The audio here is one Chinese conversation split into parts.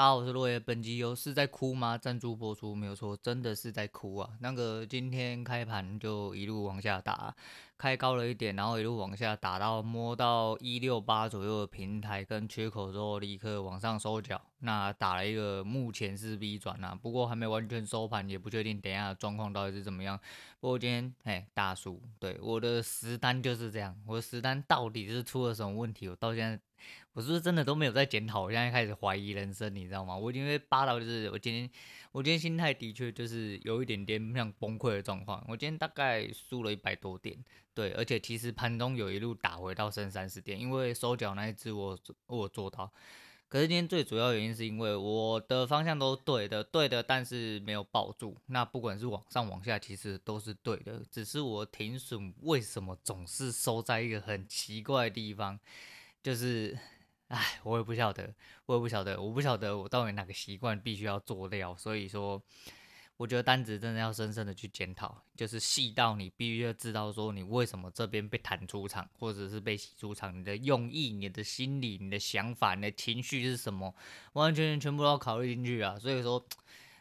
大家好，我是落叶。本集由是在哭吗？赞助播出没有错，真的是在哭啊。那个今天开盘就一路往下打，开高了一点，然后一路往下打到摸到一六八左右的平台跟缺口之后，立刻往上收脚。那打了一个目前是 V 转啊，不过还没完全收盘，也不确定等一下状况到底是怎么样。不过今天哎大叔，对我的实单就是这样，我的实单到底是出了什么问题？我到现在。我是不是真的都没有在检讨？我现在开始怀疑人生，你知道吗？我已经被扒到，就是我今天，我今天心态的确就是有一点点像崩溃的状况。我今天大概输了一百多点，对，而且其实盘中有一路打回到剩三十点，因为收脚那一只我我做到。可是今天最主要原因是因为我的方向都对的，对的，但是没有抱住。那不管是往上往下，其实都是对的，只是我停损为什么总是收在一个很奇怪的地方？就是，唉，我也不晓得，我也不晓得，我不晓得我到底哪个习惯必须要做掉。所以说，我觉得单子真的要深深的去检讨，就是细到你必须要知道说你为什么这边被弹出场，或者是被洗出场，你的用意、你的心理、你的想法、你的情绪是什么，完完全全全部都要考虑进去啊。所以说。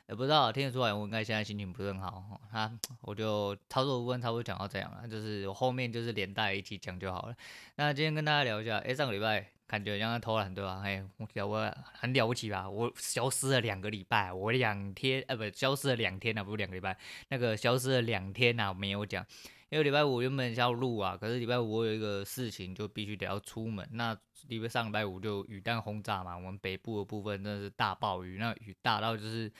也不知道听得出来，我应该现在心情不是很好。哈，我就操作部分差不多讲到这样了，就是我后面就是连带一起讲就好了。那今天跟大家聊一下，哎、上个礼拜感觉像在偷懒对吧？哎、欸，我我很了不起吧？我消失了两个礼拜，我两天，呃，不，消失了两天啊，不是两个礼拜，那个消失了两天啊，没有讲。因为礼拜五原本要录啊，可是礼拜五我有一个事情，就必须得要出门。那礼拜上礼拜五就雨弹轰炸嘛，我们北部的部分真的是大暴雨，那雨大到就是。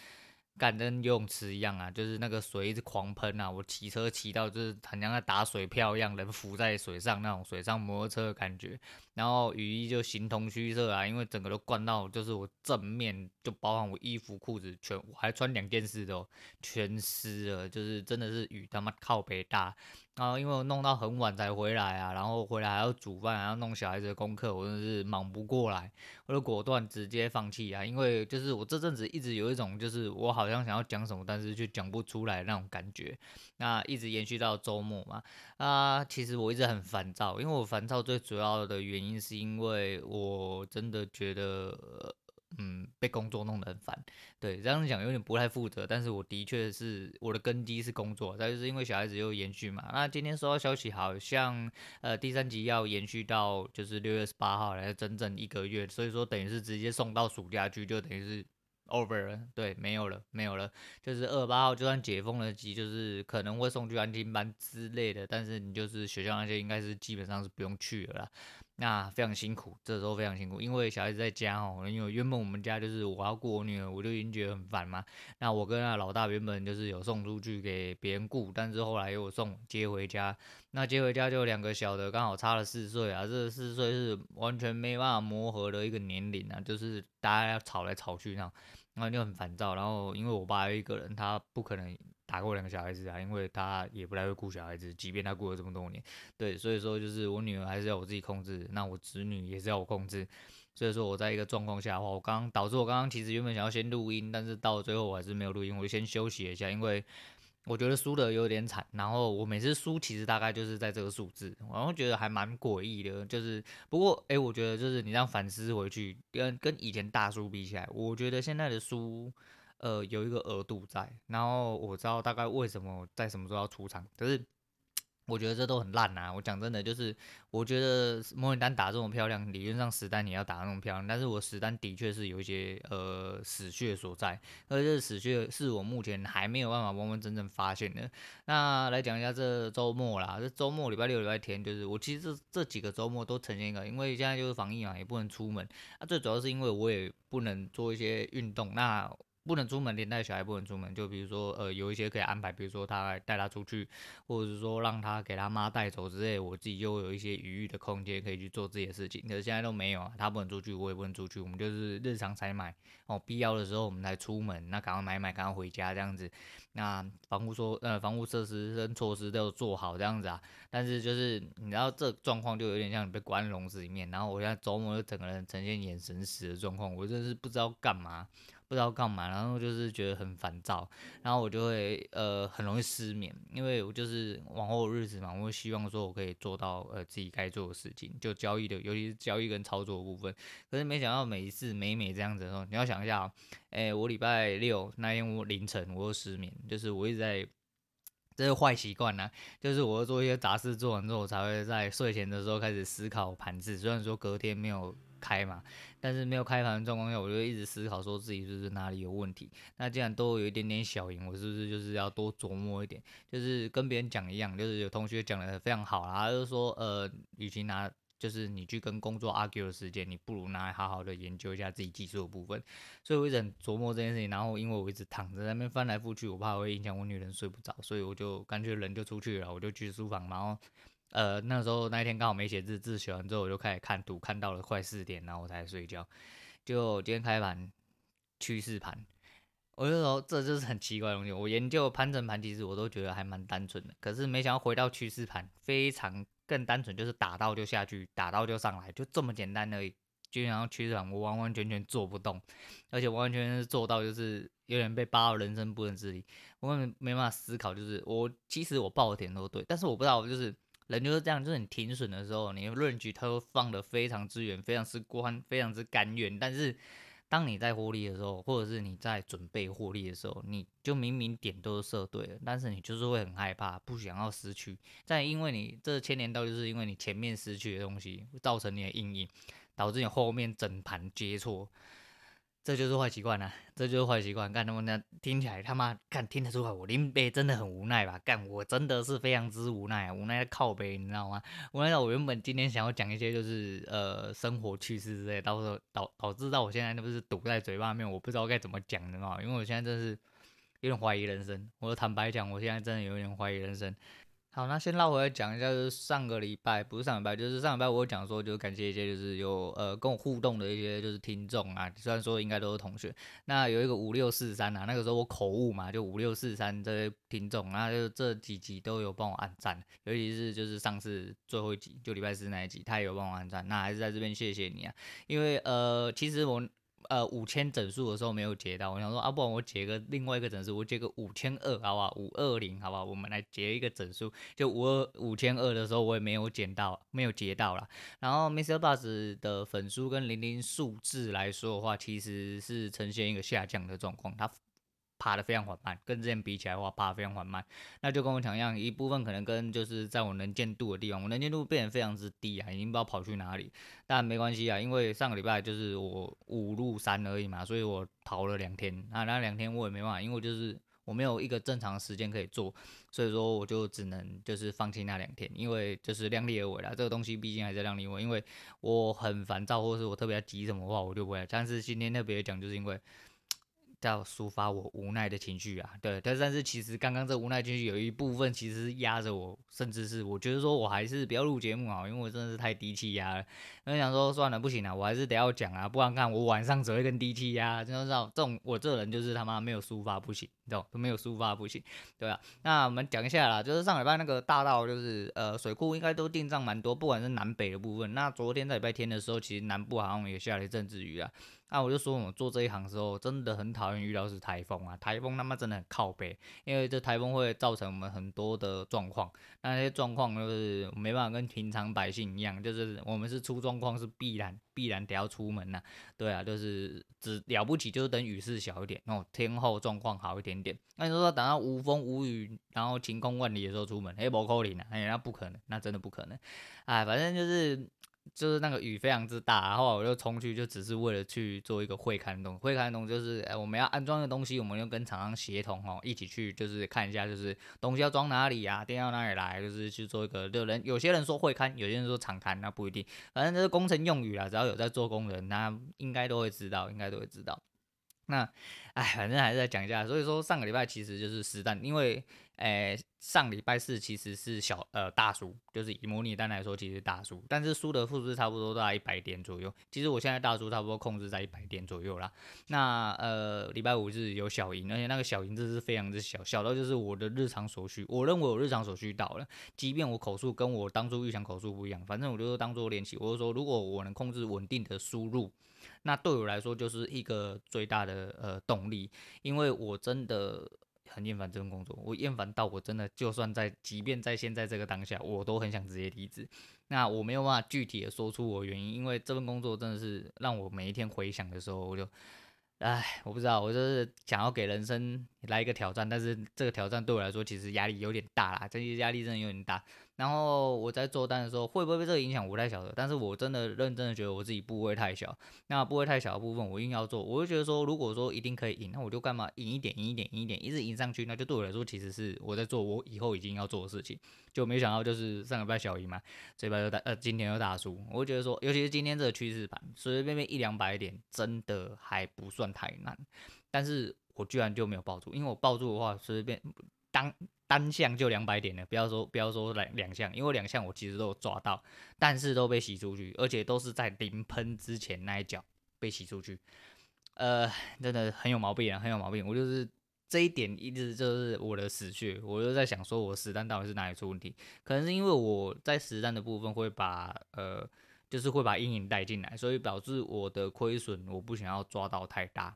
干跟游泳池一样啊，就是那个水一直狂喷啊！我骑车骑到就是很像在打水漂一样，人浮在水上那种水上摩托车的感觉。然后雨衣就形同虚设啊，因为整个都灌到，就是我正面就包含我衣服裤子全，我还穿两件式的，全湿了，就是真的是雨他妈靠北大。然后因为我弄到很晚才回来啊，然后回来还要煮饭，还要弄小孩子的功课，我真的是忙不过来，我就果断直接放弃啊。因为就是我这阵子一直有一种就是我好像想要讲什么，但是却讲不出来那种感觉。那一直延续到周末嘛，啊，其实我一直很烦躁，因为我烦躁最主要的原因是因为我真的觉得。嗯，被工作弄得很烦，对，这样讲有点不太负责，但是我的确是我的根基是工作，但就是因为小孩子又延续嘛。那今天收到消息，好像呃第三集要延续到就是六月十八号来整整一个月，所以说等于是直接送到暑假去，就等于是 over 了，对，没有了，没有了，就是二十八号就算解封了级，就是可能会送去安亲班之类的，但是你就是学校那些应该是基本上是不用去了啦。那非常辛苦，这时候非常辛苦，因为小孩子在家哦。因为原本我们家就是我要顾我女儿，我就已经觉得很烦嘛。那我跟那老大原本就是有送出去给别人顾，但是后来又送接回家。那接回家就两个小的，刚好差了四岁啊。这四岁是完全没办法磨合的一个年龄啊，就是大家要吵来吵去那样，然后就很烦躁。然后因为我爸一个人，他不可能。打过两个小孩子啊，因为他也不太会顾小孩子，即便他顾了这么多年，对，所以说就是我女儿还是要我自己控制，那我侄女也是要我控制，所以说我在一个状况下的话，我刚刚导致我刚刚其实原本想要先录音，但是到最后我还是没有录音，我就先休息一下，因为我觉得输的有点惨，然后我每次输其实大概就是在这个数字，然后觉得还蛮诡异的，就是不过诶、我觉得就是你这样反思回去，跟跟以前大输比起来，我觉得现在的输。呃，有一个额度在，然后我知道大概为什么在什么时候要出场，可是我觉得这都很烂啊！我讲真的，就是我觉得模拟单打这么漂亮，理论上实单也要打那么漂亮，但是我实单的确是有一些呃死穴所在，而这死穴是我目前还没有办法完完整整发现的。那来讲一下这周末啦，这周末礼拜六、礼拜天，就是我其实这这几个周末都呈现一个，因为现在就是防疫嘛，也不能出门，那、最主要是因为我也不能做一些运动，那。不能出门，连带小孩不能出门，就比如说，呃，有一些可以安排，比如说他带他出去，或者是说让他给他妈带走之类，我自己就有一些余裕的空间可以去做自己的事情。可是现在都没有啊，他不能出去，我也不能出去，我们就是日常采买哦，必要的时候我们才出门，那赶快买买，赶快回家这样子。那防护说，呃，防护设施跟措施都要做好这样子啊。但是就是你知道这状况就有点像你被关笼子里面，然后我现在周末就整个人呈现眼神死的状况，我真是不知道干嘛。不知道干嘛，然后就是觉得很烦躁，然后我就会呃很容易失眠，因为我就是往后的日子嘛，我希望说我可以做到呃自己该做的事情，就交易的，尤其是交易跟操作的部分。可是没想到每一次每每这样子的时候，你要想一下，哎，我礼拜六那天凌晨我又失眠，就是我一直在。这是坏习惯呢，就是我要做一些杂事做完之后，我才会在睡前的时候开始思考盘子。虽然说隔天没有开嘛，但是没有开盘的状况下，我就一直思考说自己是不是哪里有问题。那既然都有一点点小赢，我是不是就是要多琢磨一点？就是跟别人讲一样，就是有同学讲的非常好啦，就是说呃，与其拿。就是你去跟工作 argue 的时间，你不如拿来好好的研究一下自己技术的部分。所以我一直很琢磨这件事情，然后因为我一直躺在那边翻来覆去，我怕会影响我女人睡不着，所以我就干脆人就出去了，我就去书房，然后呃那时候那一天刚好没写字，字写完之后我就开始看图，看到了快四点，然后我才睡觉。就今天开盘趋势盘，我就说这就是很奇怪的东西。我研究盘整盘，其实我都觉得还蛮单纯的，可是没想到回到趋势盘，非常。更单纯就是打到就下去，打到就上来，就这么简单而已。就然后趋势盘我完完全全做不动，而且完完全全是做到就是有点被扒到人生不能自理，我根本没办法思考。就是我其实我报的点都对，但是我不知道，就是人就是这样，就是你停损的时候，你的论据它会放得非常之远，非常之宽，非常之甘愿，但是。当你在获利的时候，或者是你在准备获利的时候，你就明明点都是设对了，但是你就是会很害怕，不想要失去。再因为你这牵连到，就是因为你前面失去的东西，造成你的阴影，导致你后面整盘接错。这就是坏习惯了，这就是坏习惯。干他妈的，听起来他妈干听得出来，我林北真的很无奈吧？干我真的是非常之无奈，啊无奈的靠北，你知道吗？无奈到我原本今天想要讲一些就是呃生活趣事之类，到时候导导致到我现在那不是堵在嘴巴里面，我不知道该怎么讲的嘛。因为我现在真是有点怀疑人生，我坦白讲，我现在真的有点怀疑人生。好，那先绕回来讲一下，就是上个礼拜不是上礼拜，就是上礼拜我讲说，就感谢一些就是有呃跟我互动的一些就是听众啊，虽然说应该都是同学，那有一个五六四三啊，那个时候我口误嘛，就五六四三这些听众，那就这几集都有帮我按赞，尤其是就是上次最后一集，就礼拜四那一集，他也有帮我按赞，那还是在这边谢谢你啊，因为呃其实我。呃，五千整数的时候没有截到，我想说啊，不然我截个另外一个整数，我截个五千二，好不好？五二零，好不好？我们来截一个整数，就五二五千二的时候，我也没有捡到，没有截到了。然后 Mr. Buzz 的粉丝跟零零数字来说的话，其实是呈现一个下降的状况，它。爬得非常缓慢，跟之前比起来的话，爬得非常缓慢。那就跟我讲一样，一部分可能跟就是在我能见度的地方，我能见度变得非常之低啊，已经不知道跑去哪里。但没关系啊，因为上个礼拜就是我五路三而已嘛，所以我逃了两天。那那两天我也没办法，因为就是我没有一个正常时间可以做，所以说我就只能就是放弃那两天，因为就是量力而为啦。这个东西毕竟还是量力而为，因为我很烦躁，或是我特别急什么话，我就不会。但是今天特别讲，就是因为。要抒发我无奈的情绪啊，对，但是但是其实刚刚这无奈情绪有一部分其实压着我，甚至是我觉得说我还是不要录节目啊，因为我真的是太低气压了。我想说算了，不行了，我还是得要讲啊，不然看我晚上只会更低气压，知道知道？这种我这人就是他妈没有抒发不行，你知道都没有抒发不行，对啊。那我们讲一下啦，就是上礼拜那个大道，就是呃水库应该都定账蛮多，不管是南北的部分。那昨天在礼拜天的时候，其实南部好像也下了一阵子雨啊。那、啊、我就说，我们做这一行的时候，真的很讨厌遇到是台风啊！台风他妈真的很靠北，因为这台风会造成我们很多的状况。那些状况就是没办法跟平常百姓一样，就是我们是出状况是必然必然得要出门呐、对啊，就是只了不起就是等雨势小一点，然后天候状况好一点点。那你说等到无风无雨，然后晴空万里的时候出门，哎，不可能啊！哎，那不可能，那真的不可能。哎，反正就是。就是那个雨非常之大，然后我就冲去，就只是为了去做一个会勘东。会勘动就是，哎，我们要安装的东西，我们要跟厂商协同哦，一起去，就是看一下，就是东西要装哪里呀，电要哪里来，就是去做一个。有人有些人说会勘，有些人说厂勘，那不一定，反正这是工程用语啦，只要有在做工人，那应该都会知道，应该都会知道。那，哎，反正还是在讲一下。所以说上个礼拜其实就是实弹，因为，哎，上礼拜四其实是小呃大输，就是以模拟单来说其实大输，但是输的负值差不多在一百点左右。其实我现在大输差不多控制在一百点左右啦。那呃礼拜五是有小赢，而且那个小赢这是非常之小，小到就是我的日常所需。我认为我日常所需到了，即便我口数跟我当初预想口数不一样，反正我就当做练习。我就说如果我能控制稳定的输入。那对我来说就是一个最大的呃动力，因为我真的很厌烦这份工作，我厌烦到我真的就算在，即便在现在这个当下，我都很想直接离职。那我没有办法具体的说出我原因，因为这份工作真的是让我每一天回想的时候，我就。唉，我不知道，我就是想要给人生来一个挑战，但是这个挑战对我来说其实压力有点大啦，这些压力真的有点大。然后我在做单的时候，会不会被这个影响，我不太晓得。但是我真的认真的觉得我自己部位太小，那部位太小的部分我硬要做，我就觉得说，如果说一定可以赢，那我就干嘛赢一点，赢一点，赢一点，一直赢上去，那就对我来说其实是我在做我以后已经要做的事情。就没想到就是上礼拜小赢嘛，这礼拜又大呃今天又大输，我就觉得说，尤其是今天这个趋势盘，随随便便一两百点真的还不算太难，但是我居然就没有抱住，因为我抱住的话随随便当。单项就两百点了，不要说不要说两两项，因为两项我其实都有抓到，但是都被洗出去，而且都是在临喷之前那一脚被洗出去，呃，真的很有毛病啊，很有毛病。我就是这一点一直就是我的死穴，我就在想说我实战到底是哪里出问题？可能是因为我在实战的部分会把呃，就是会把阴影带进来，所以导致我的亏损我不想要抓到太大。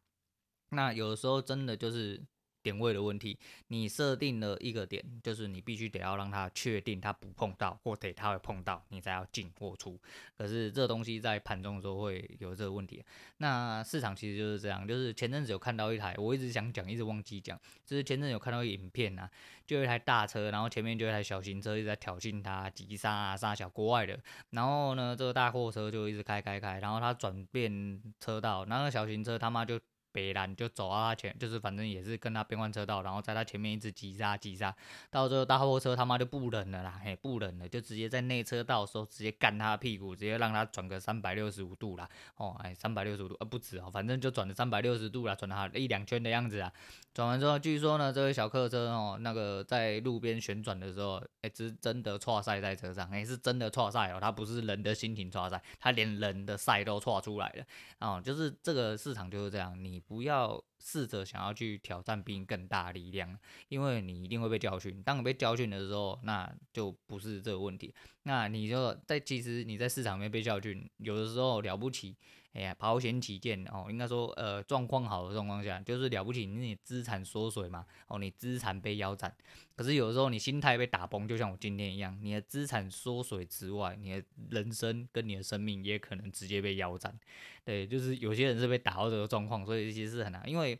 那有的时候真的就是。点位的问题，你设定了一个点，就是你必须得要让它确定它不碰到，或得它会碰到，你才要进或出。可是这东西在盘中的时候会有这个问题。那市场其实就是这样，就是前阵子有看到一台，我一直想讲，一直忘记讲，就是前阵有看到一影片啊，就一台大车，然后前面就一台小型车一直在挑衅它，急刹啊刹小国外的，然后呢这个大货车就一直开开开，然后它转变车道，然后小型车他妈就。北兰就走到他前，就是反正也是跟他变换车道，然后在他前面一直急刹急刹，到最后大货车他妈就不忍了啦，嘿不忍了，就直接在内车道的时候直接干他屁股，直接让他转个三百六十五度啦，哦哎三百六十五度呃不止哦，反正就转了三百六十度啦，转了他一两圈的样子啊。转完之后，据说呢，这位小客车哦，那个在路边旋转的时候，哎、欸，是真的挫赛在车上，哎、是真的挫赛哦，他不是人的心情挫赛，他连人的赛都挫出来了，哦，就是这个市场就是这样，你不要试着想要去挑战比你更大的力量，因为你一定会被教训。当你被教训的时候，那就不是这个问题，那你就在其实你在市场面被教训，有的时候了不起。哎呀，保险起见哦，应该说呃状况好的状况下，就是了不起，你资产缩水嘛，哦，你资产被腰斩。可是有的时候你心态被打崩，就像我今天一样，你的资产缩水之外，你的人生跟你的生命也可能直接被腰斩。对，就是有些人是被打到这个状况，所以其实是很难，因为。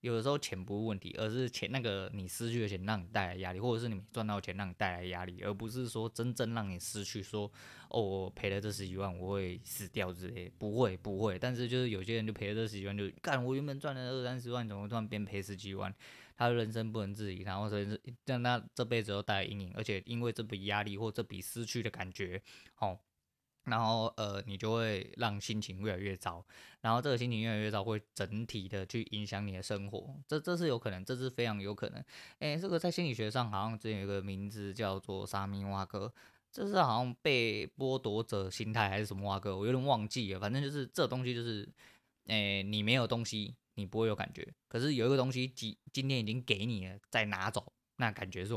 有的时候钱不是问题，而是钱那个你失去的钱让你带来压力，或者是你赚到钱让你带来压力，而不是说真正让你失去说哦，我赔了这十几万我会死掉之类，不会不会。但是就是有些人就赔了这十几万就干，我原本赚了二三十万，怎么突然变赔十几万？他的人生不能自理，然后所以让他这辈子都带来阴影，而且因为这笔压力或这笔失去的感觉，哦。然后呃，你就会让心情越来越糟，然后这个心情越来越糟，会整体的去影响你的生活，这这是有可能，这是非常有可能。诶，这个在心理学上好像之前有个名字叫做沙米瓦格，这是好像被剥夺者心态还是什么瓦格，我有点忘记了。反正就是这东西就是，诶，你没有东西，你不会有感觉。可是有一个东西今今天已经给你了，再拿走，那感觉是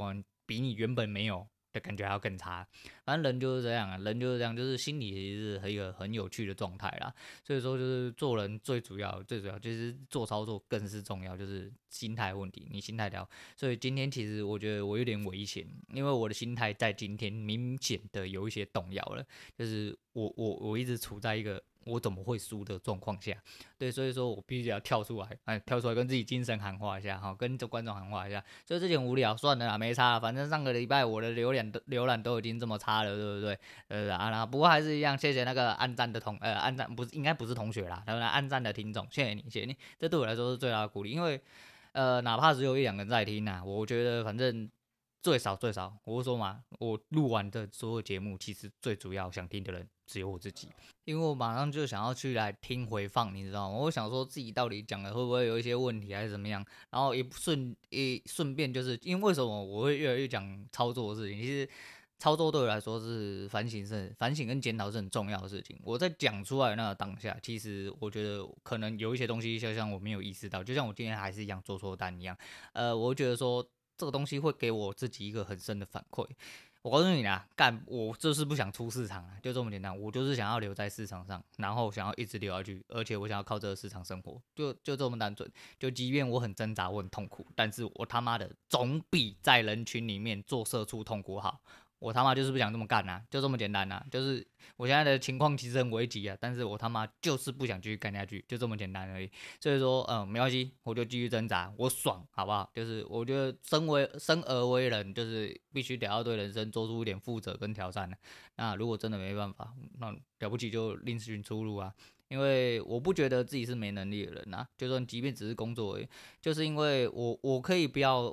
比你原本没有。的感觉还要更差，反正人就是这样啊，人就是这样，就是心理其实是一个很有趣的状态啦。所以说，就是做人最主要、最主要就是做操作更是重要，就是心态问题，你心态调。所以今天其实我觉得我有点危险，因为我的心态在今天明显的有一些动摇了，就是我我我一直处在一个。我怎么会输的状况下，对，所以说我必须要跳出来，哎，跳出来跟自己精神喊话一下，哈，跟这观众喊话一下。所以这点无聊，算了啦，没差，反正上个礼拜我的浏览都浏览都已经这么差了，对不对？呃啊，不过还是一样，谢谢那个按赞的同，呃，按赞不是应该不是同学啦，当然按赞的听众，谢谢你，谢谢你，这对我来说是最大的鼓励，因为呃，哪怕只有一两个人在听呐，我觉得反正。最少最少，我说嘛，我录完的所有节目，其实最主要想听的人只有我自己，因为我马上就想要去来听回放，你知道吗？我想说自己到底讲的会不会有一些问题，还是怎么样？然后一顺一顺便就是，因为为什么我会越来越讲操作的事情？其实操作对我来说是反省是反省跟检讨是很重要的事情。我在讲出来那个当下，其实我觉得可能有一些东西，就像我没有意识到，就像我今天还是一样做错单一样。呃，我觉得说。这个东西会给我自己一个很深的反馈，我告诉你啊，干，我就是不想出市场，就这么简单。我就是想要留在市场上，然后想要一直留下去，而且我想要靠这个市场生活，就就这么单纯。就即便我很挣扎，我很痛苦，但是我他妈的总比在人群里面做社畜痛苦好。我他妈就是不想这么干呐、啊，就这么简单呐、啊。就是我现在的情况其实很危急啊，但是我他妈就是不想继续干下去，就这么简单而已。所以说，嗯，没关系，我就继续挣扎，我爽，好不好？就是我觉得生为生而为人，就是必须得要对人生做出一点负责跟挑战的。那如果真的没办法，那了不起就另寻出路啊。因为我不觉得自己是没能力的人啊，就算即便只是工作而已，就是因为我我可以不要。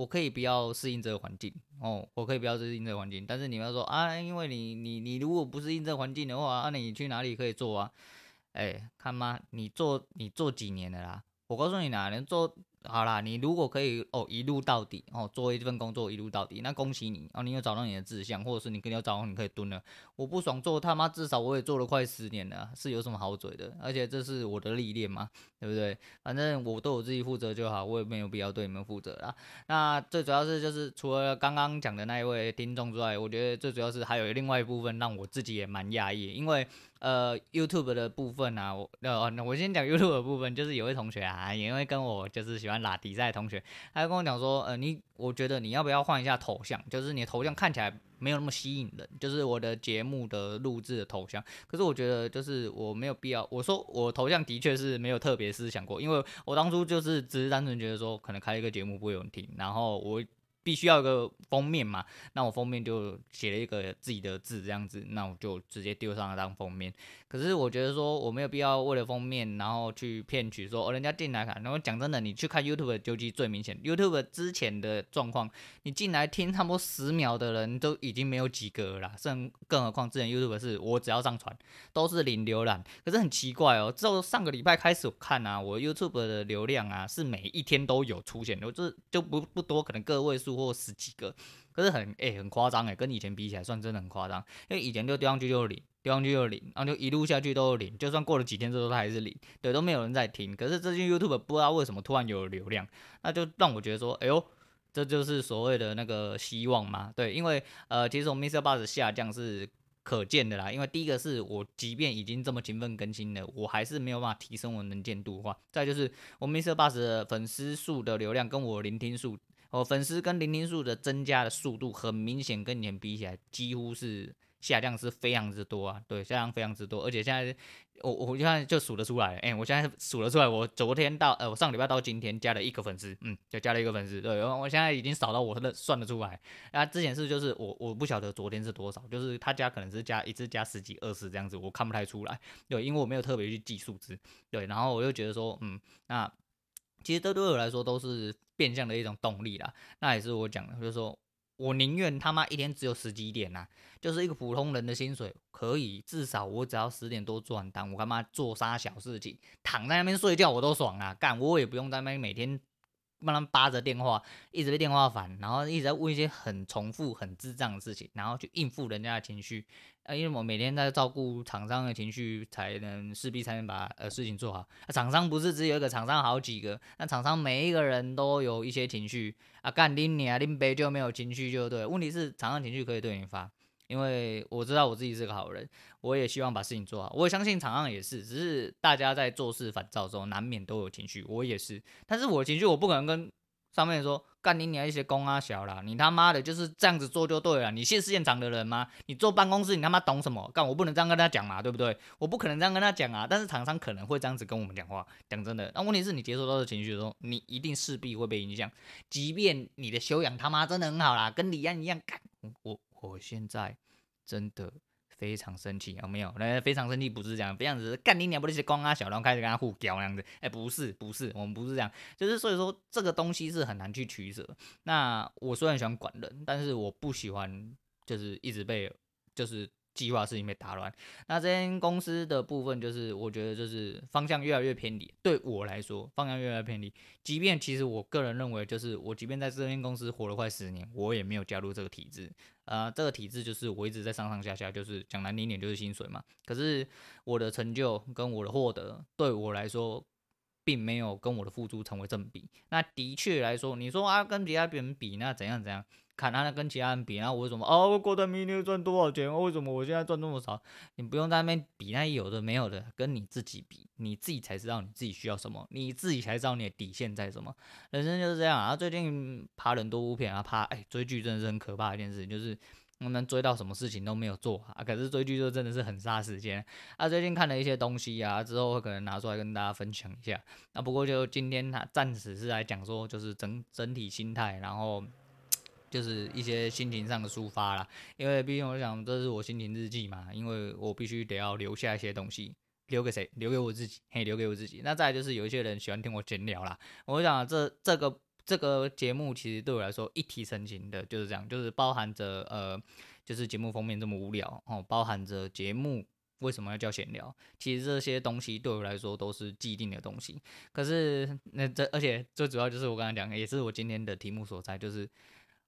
我可以不要适应这个环境哦，我可以不要适应这个环境，但是你们要说啊，因为你你你如果不适应这个环境的话，那，你去哪里可以做啊？哎，看嘛，你做你做几年的啦？我告诉你哪，能做。好啦，你如果可以哦一路到底哦，做一份工作一路到底，那恭喜你哦，你有找到你的志向，或者是你肯定要找到你可以蹲了。我不爽做他妈，至少我也做了快十年了，是有什么好嘴的？而且这是我的历练嘛，对不对？反正我对我自己负责就好，我也没有必要对你们负责啦。那最主要是就是除了刚刚讲的那一位听众之外，我觉得最主要是还有另外一部分让我自己也蛮讶异，因为。呃，YouTube 的部分啊，我呃，我先讲 YouTube 的部分，就是有位同学啊，也因为跟我就是喜欢拉迪赛的同学，他就跟我讲说，呃，你我觉得你要不要换一下头像，就是你的头像看起来没有那么吸引人，就是我的节目的录制的头像，可是我觉得就是我没有必要，我说我头像的确是没有特别思想过，因为我当初就是只是单纯觉得说可能开一个节目不会有人听，然后我。必须要一个封面嘛，那我封面就写了一个自己的字这样子，那我就直接丢上了当封面。可是我觉得说我没有必要为了封面，然后去骗取说哦人家进来看。然后讲真的，你去看 YouTube 的究竟最明显，YouTube 之前的状况，你进来听差不多十秒的人都已经没有几个了啦，甚更何况之前 YouTube 是我只要上传都是零浏览。可是很奇怪哦，之后上个礼拜开始我看啊，我 YouTube 的流量啊是每一天都有出现的，我这就不不多，可能个位数。或十几个，可是很诶、很夸张诶，跟以前比起来算真的很夸张。因为以前就丢上去就零，丢上去就零，然后就一路下去都是零，就算过了几天之后它还是零，对，都没有人在听。可是最近 YouTube 不知道为什么突然有流量，那就让我觉得说，哎呦，这就是所谓的那个希望嘛。对，因为呃，其实我们 Mr Bus 下降是可见的啦。因为第一个是我即便已经这么勤奋更新了，我还是没有办法提升我能见度的话。再就是我们 MixerBox 的粉丝数的流量跟我聆听数。哦，粉丝跟聆听数的增加的速度很明显，跟以前比起来，几乎是下降是非常之多啊，对，下降非常之多，而且现在我我现在就数得出来，哎、我现在数得出来，我昨天到呃，我上礼拜到今天加了一个粉丝，嗯，就加了一个粉丝，对，然后我现在已经少到我的算得出来，啊，之前是就是我我不晓得昨天是多少，就是他加可能是加一次加十几二十这样子，我看不太出来，对，因为我没有特别去记数字，对，然后我就觉得说，嗯，那。其实这对我来说都是变相的一种动力啦。那也是我讲的，就是说我宁愿他妈一天只有十几点呐、啊，就是一个普通人的薪水，可以至少我只要十点多做完单，我干嘛做啥小事情，躺在那边睡觉我都爽啊！干我也不用在那边每天。慢慢扒着电话，一直被电话烦，然后一直在问一些很重复、很智障的事情，然后去应付人家的情绪。啊，因为我每天在照顾厂商的情绪，才能势必才能把呃事情做好。啊，厂商不是只有一个，厂商好几个，那厂商每一个人都有一些情绪啊，干拎你啊拎杯就没有情绪就对。问题是厂商情绪可以对你发。因为我知道我自己是个好人，我也希望把事情做好。我也相信厂商也是，只是大家在做事烦躁的时候，难免都有情绪。我也是，但是我的情绪我不可能跟上面说干你娘一些公啊小啦，你他妈的就是这样子做就对了。你是现场的人吗？你坐办公室你他妈懂什么？干我不能这样跟他讲嘛，对不对？我不可能这样跟他讲啊。但是厂商可能会这样子跟我们讲话。讲真的，那问题是你接受到的情绪的时候，你一定势必会被影响。即便你的修养他妈真的很好啦，跟李安一样干我。我现在真的非常生气，有没有？那非常生气不是这样，非常子干你娘不是光啊小，龙开始跟他互屌那样子。哎、不是，不是，我们不是这样，就是所以说这个东西是很难去取舍。那我虽然喜欢管人，但是我不喜欢就是一直被就是。计划事情被打乱，那这间公司的部分就是，我觉得就是方向越来越偏离。对我来说，方向越来越偏离。即便其实我个人认为，就是我即便在这间公司活了快十年，我也没有加入这个体制。呃，这个体制就是我一直在上上下下，就是讲难听点就是薪水嘛。可是我的成就跟我的获得，对我来说并没有跟我的付出成为正比。那的确来说，你说啊，跟其他别人比，那怎样怎样？看他跟其他人比，然后我为什么哦，我郭台铭赚多少钱？为什么我现在赚那么少？你不用在那边比，那有的没有的，跟你自己比，你自己才知道你自己需要什么，你自己才知道你的底线在什么。人生就是这样啊。最近爬很多污片啊，爬哎追剧真的是很可怕的一件事，就是我们追到什么事情都没有做啊。可是追剧就真的是很杀时间啊。最近看了一些东西啊，之后可能拿出来跟大家分享一下。那不过就今天他暂时是来讲说，就是整整体心态，然后。就是一些心情上的抒发啦，因为毕竟我想这是我心情日记嘛，因为我必须得要留下一些东西，留给谁？留给我自己，嘿，留给我自己。那再就是有一些人喜欢听我闲聊啦，我想这这个这个节目其实对我来说一体成型的，就是这样，就是包含着呃，就是节目封面这么无聊哦，包含着节目为什么要叫闲聊，其实这些东西对我来说都是既定的东西。可是那这而且最主要就是我刚才讲的，也是我今天的题目所在，就是。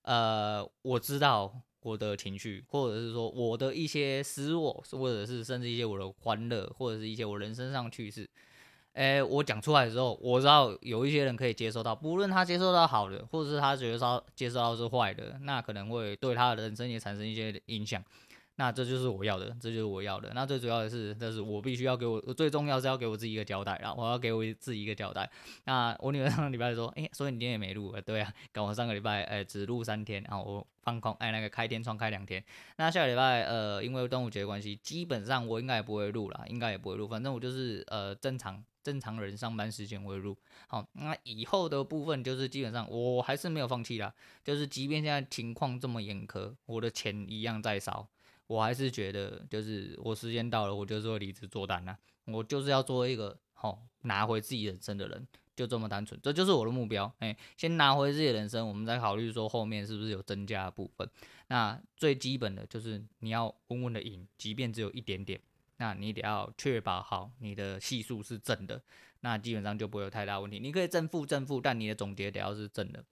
呃，我知道我的情绪，或者是说我的一些失落，或者是甚至一些我的欢乐，或者是一些我人生上的趣事，诶，我讲出来的时候，我知道有一些人可以接受到，不论他接受到好的，或者是他觉得说接受到是坏的，那可能会对他的人生也产生一些影响。那这就是我要的，这就是我要的。那最主要的是，这是我必须要给我最重要是要给我自己一个交代啦。我要给我自己一个交代。那我女儿上个礼拜说，哎、所以你今天也没录？对啊，刚好上个礼拜，哎、只录三天，然后我放空，哎，那个开天窗开两天。那下个礼拜，呃，因为端午节的关系，基本上我应该也不会录了，应该也不会录。反正我就是呃正常正常人上班时间会录。好，那以后的部分就是基本上我还是没有放弃啦，就是即便现在情况这么严苛，我的钱一样在烧。我还是觉得，就是我时间到了，我就是会离职做单呐。我就是要做一个好拿回自己人生的人，就这么单纯，这就是我的目标。哎，先拿回自己人生，我们再考虑说后面是不是有增加的部分。那最基本的就是你要稳稳的赢，即便只有一点点，那你得要确保好你的系数是正的，那基本上就不会有太大问题。你可以正负正负，但你的总结得要是正的。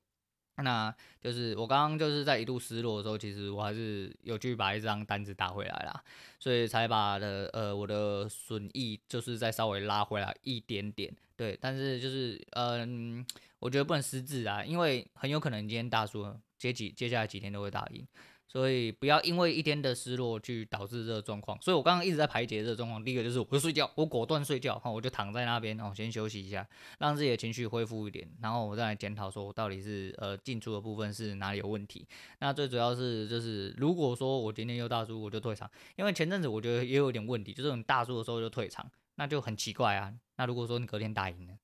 那就是我刚刚就是在一度失落的时候，其实我还是有去把一张单子打回来啦，所以才把的呃我的损益就是再稍微拉回来一点点，对，但是就是嗯、我觉得不能失智啊，因为很有可能今天大输，接几接下来几天都会打赢。所以不要因为一天的失落去导致这个状况。所以我刚刚一直在排解这个状况。第一个就是我就睡觉，我果断睡觉，哈，我就躺在那边，哦，先休息一下，让自己的情绪恢复一点，然后我再来检讨说我到底是呃进出的部分是哪里有问题。那最主要是就是如果说我今天又大输，我就退场，因为前阵子我觉得也有点问题，就是你大输的时候就退场，那就很奇怪啊。那如果说你隔天打赢了？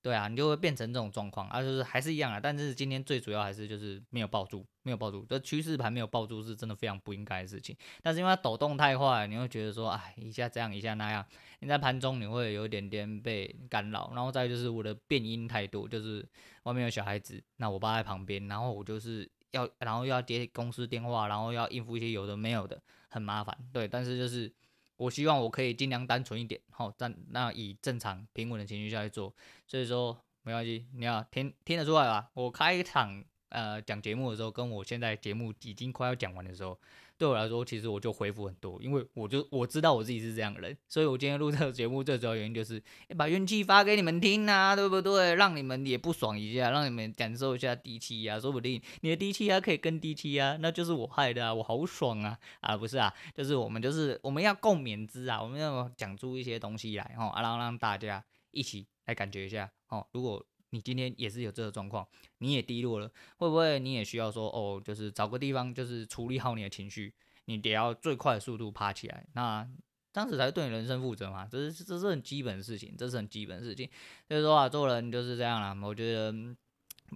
对啊，你就会变成这种状况啊，就是还是一样啊。但是今天最主要还是就是没有抱住，没有抱住。这趋势盘没有抱住是真的非常不应该的事情。但是因为它抖动太快，你会觉得说，哎，一下这样，一下那样。你在盘中你会有一点点被干扰。然后再就是我的变音太多，就是外面有小孩子，那我爸在旁边，然后我就是要，然后又要接公司电话，然后要应付一些有的没有的，很麻烦。对，但是就是。我希望我可以尽量单纯一点，好，但那以正常平稳的情绪下去做，所以说没关系，你要听听得出来吧？我开场呃讲节目的时候，跟我现在节目已经快要讲完的时候。对我来说，其实我就回复很多，因为我就我知道我自己是这样的人，所以我今天录这个节目最主要原因就是，把运气发给你们听啊，对不对？让你们也不爽一下，让你们感受一下低气压，说不定你的低气压可以跟低气压，那就是我害的啊，我好爽啊啊，不是啊，就是我们就是我们要共勉之啊，我们要讲出一些东西来，哦，然后让大家一起来感觉一下，哦，如果。你今天也是有这个状况，你也低落了，会不会你也需要说哦，就是找个地方，就是处理好你的情绪，你得要最快的速度爬起来，那当时才对你人生负责嘛，这是这是很基本的事情，这是很基本的事情。所以说啊，做人就是这样啦，我觉得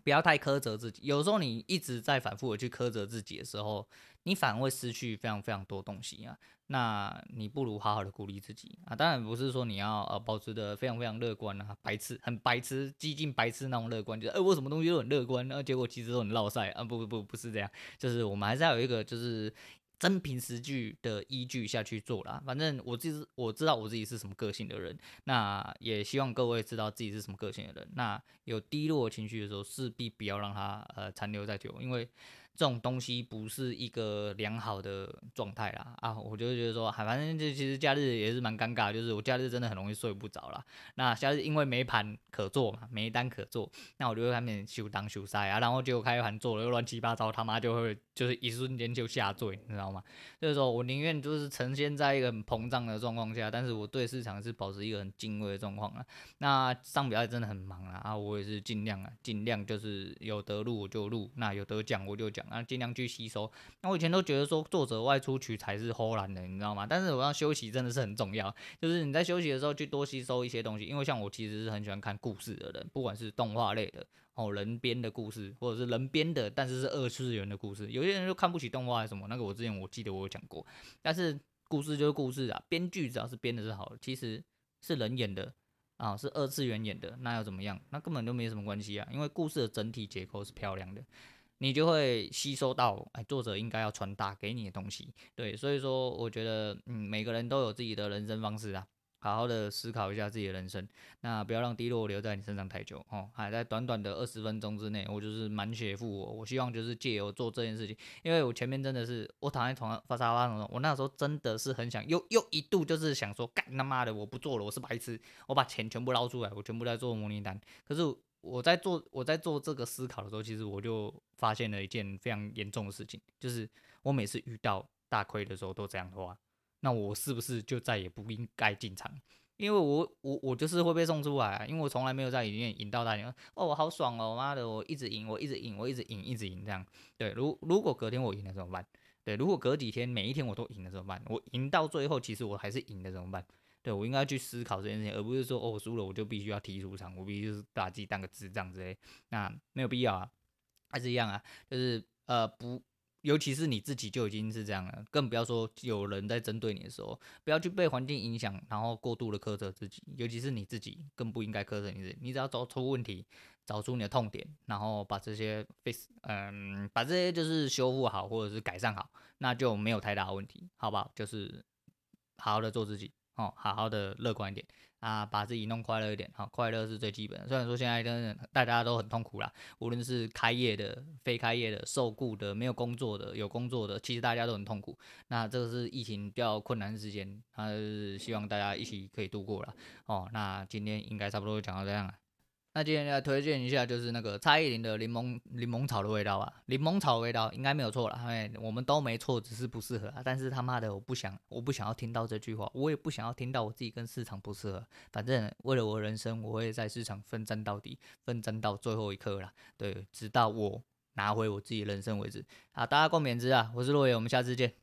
不要太苛责自己，有时候你一直在反复的去苛责自己的时候，你反而会失去非常非常多东西啊。那你不如好好的鼓励自己啊！当然不是说你要呃保持的非常非常乐观啊，白痴很白痴，激进白痴那种乐观，就是哎、我什么东西都很乐观，然后结果其实都很落赛啊！不不不不是这样，就是我们还是要有一个就是真凭实据的依据下去做啦。反正我自己我知道我自己是什么个性的人，那也希望各位知道自己是什么个性的人。那有低落情绪的时候，势必不要让它呃残留在久，因为。这种东西不是一个良好的状态啦啊，我就觉得说，反正这其实假日也是蛮尴尬，就是我假日真的很容易睡不着啦。那假日因为没盘可做嘛，没单可做，那我就会开始休当休塞啊，然后结果开盘做了又乱七八糟，他妈就会就是一瞬间就下坠，你知道吗？就是说我宁愿就是呈现在一个很膨胀的状况下，但是我对市场是保持一个很敬畏的状况啊。那上礼拜真的很忙啊，啊，我也是尽量啊，尽量就是有得录我就录，那有得讲我就讲。啊，尽量去吸收。那我以前都觉得说，作者外出取材是偷懒的，你知道吗？但是我要休息真的是很重要。就是你在休息的时候，去多吸收一些东西。因为像我其实是很喜欢看故事的人，不管是动画类的哦，人编的故事，或者是人编的，但是是二次元的故事。有些人就看不起动画还是什么，那个我之前我记得我有讲过。但是故事就是故事啊，编剧只要是编的是好的，其实是人演的啊，是二次元演的，那又怎么样？那根本就没什么关系啊，因为故事的整体结构是漂亮的。你就会吸收到，哎，作者应该要传达给你的东西，对，所以说我觉得，嗯，每个人都有自己的人生方式啊，好好的思考一下自己的人生，那不要让低落留在你身上太久哦。还在短短的二十分钟之内，我就是满血复活。我希望就是借由做这件事情，因为我前面真的是我躺在床上发沙发上，我那时候真的是很想，又又一度就是想说，干他妈的，我不做了，我是白痴，我把钱全部捞出来，我全部在做模拟单，可是。我在做我在做这个思考的时候，其实我就发现了一件非常严重的事情，就是我每次遇到大亏的时候都这样的话，那我是不是就再也不应该进场？因为我我我就是会被送出来啊，因为我从来没有在里面赢到大钱哦，我好爽哦，妈的，我一直赢，我一直赢，我一直赢，一直赢这样。对，如如果隔天我赢了怎么办？对，如果隔几天每一天我都赢了怎么办？我赢到最后其实我还是赢的怎么办？对，我应该去思考这件事情，而不是说哦，我输了我就必须要踢出场，我必须是把自己当个智障之类，那没有必要啊，还是一样啊，就是呃不，尤其是你自己就已经是这样了，更不要说有人在针对你的时候，不要去被环境影响，然后过度的苛责自己，尤其是你自己更不应该苛责你自己，你只要找出问题，找出你的痛点，然后把这些 face 嗯，把这些就是修复好或者是改善好，那就没有太大的问题，好不好？就是好好的做自己。哦，好好的乐观一点啊，把自己弄快乐一点。好，快乐是最基本。虽然说现在真的大家都很痛苦啦，无论是开业的、非开业的、受雇的、没有工作的、有工作的，其实大家都很痛苦。那这个是疫情比较困难时间，还是希望大家一起可以度过了。哦，那今天应该差不多就讲到这样了。那今天要推荐一下，就是那个蔡依林的柠檬柠檬草的味道啊，柠檬草的味道应该没有错了，因为我们都没错，只是不适合啊。但是他妈的，我不想，我不想要听到这句话，我也不想要听到我自己跟市场不适合。反正为了我人生，我会在市场奋战到底，奋战到最后一刻啦。对，直到我拿回我自己人生为止。好，大家共勉之啊！我是洛野，我们下次见。